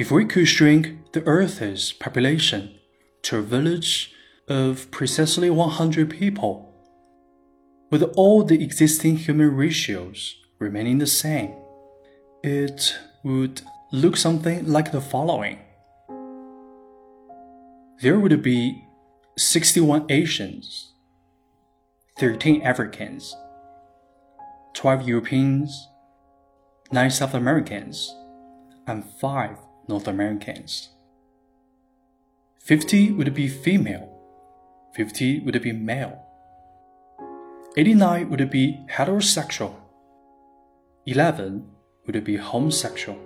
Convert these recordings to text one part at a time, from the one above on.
If we could shrink the Earth's population to a village of precisely 100 people, with all the existing human ratios remaining the same, it would look something like the following. There would be 61 Asians, 13 Africans, 12 Europeans, 9 South Americans, and 5 North Americans. 50 would be female, 50 would be male, 89 would be heterosexual, 11 would be homosexual.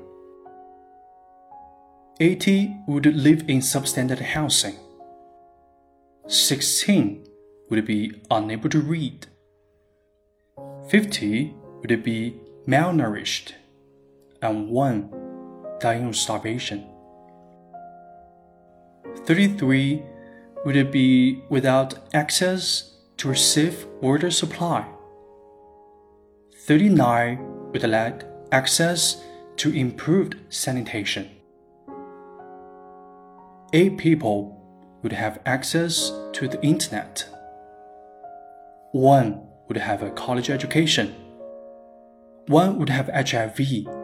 80 would live in substandard housing. 16 would be unable to read. 50 would be malnourished. And 1 dying of starvation. 33 would it be without access to safe water supply. 39 would lack access to improved sanitation. Eight people would have access to the internet. One would have a college education. One would have HIV.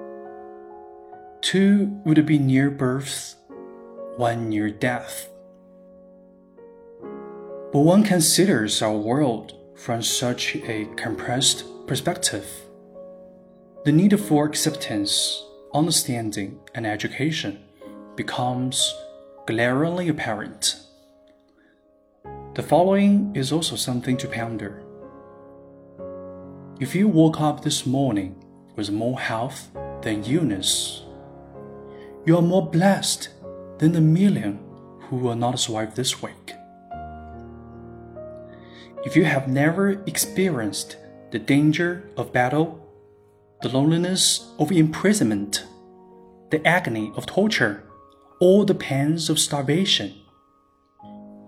Two would be near birth. One near death. But one considers our world from such a compressed perspective. The need for acceptance, understanding, and education becomes glaringly apparent. The following is also something to ponder. If you woke up this morning with more health than illness, you are more blessed than the million who will not survive this week. If you have never experienced the danger of battle, the loneliness of imprisonment, the agony of torture, or the pains of starvation,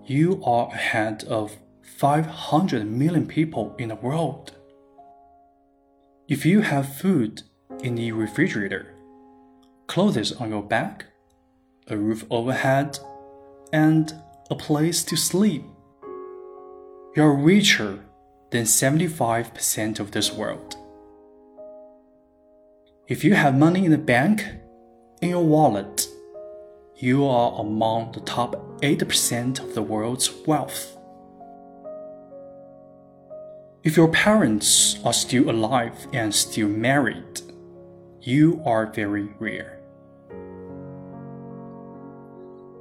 you are ahead of 500 million people in the world. If you have food in the refrigerator, clothes on your back, a roof overhead, and a place to sleep, you're richer than 75% of this world. If you have money in the bank, in your wallet, you are among the top 8% of the world's wealth. If your parents are still alive and still married, you are very rare.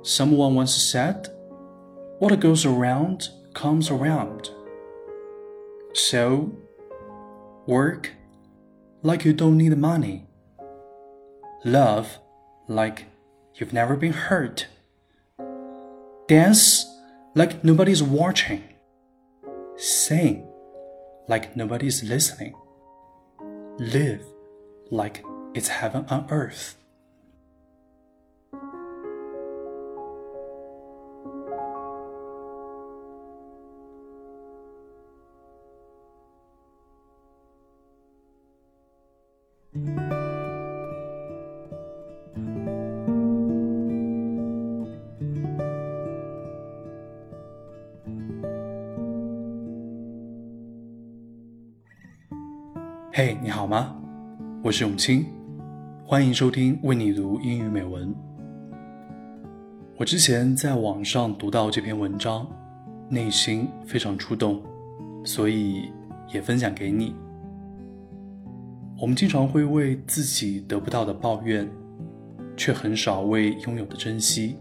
Someone once said, What goes around comes around. So, work like you don't need money. Love like you've never been hurt. Dance like nobody's watching. Sing like nobody's listening. Live like it's heaven on earth. 嘿，你好吗？我是永清，欢迎收听为你读英语美文。我之前在网上读到这篇文章，内心非常触动，所以也分享给你。我们经常会为自己得不到的抱怨，却很少为拥有的珍惜。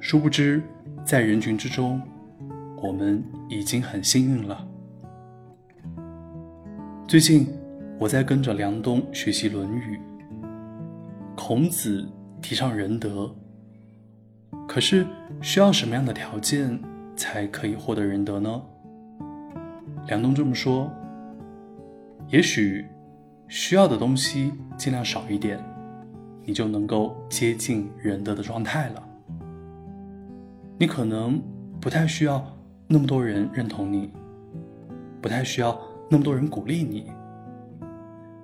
殊不知，在人群之中，我们已经很幸运了。最近。我在跟着梁冬学习《论语》。孔子提倡仁德，可是需要什么样的条件才可以获得仁德呢？梁冬这么说：也许需要的东西尽量少一点，你就能够接近仁德的状态了。你可能不太需要那么多人认同你，不太需要那么多人鼓励你。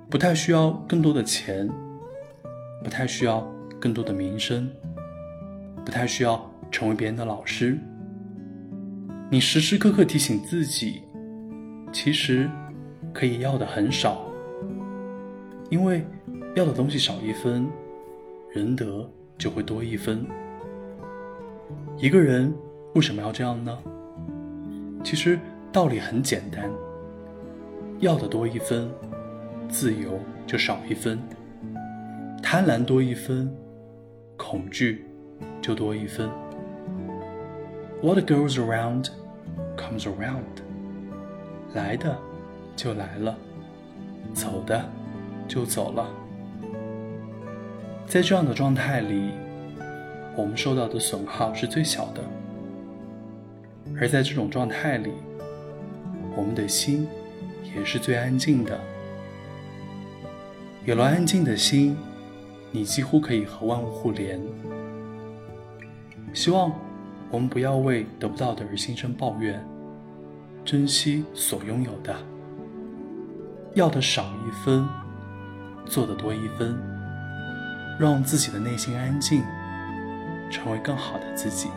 不太需要更多的钱，不太需要更多的名声，不太需要成为别人的老师。你时时刻刻提醒自己，其实可以要的很少，因为要的东西少一分，仁德就会多一分。一个人为什么要这样呢？其实道理很简单，要的多一分，自由就少一分；贪婪多一分，恐惧就多一分。What goes around comes around。来的就来了，走的就走了。在这样的状态里，我们受到的损耗是最小的。而在这种状态里，我们的心也是最安静的。有了安静的心，你几乎可以和万物互联。希望。我们不要为得不到的而心生抱怨，珍惜所拥有的，要的少一分，做的多一分，让自己的内心安静，成为更好的自己。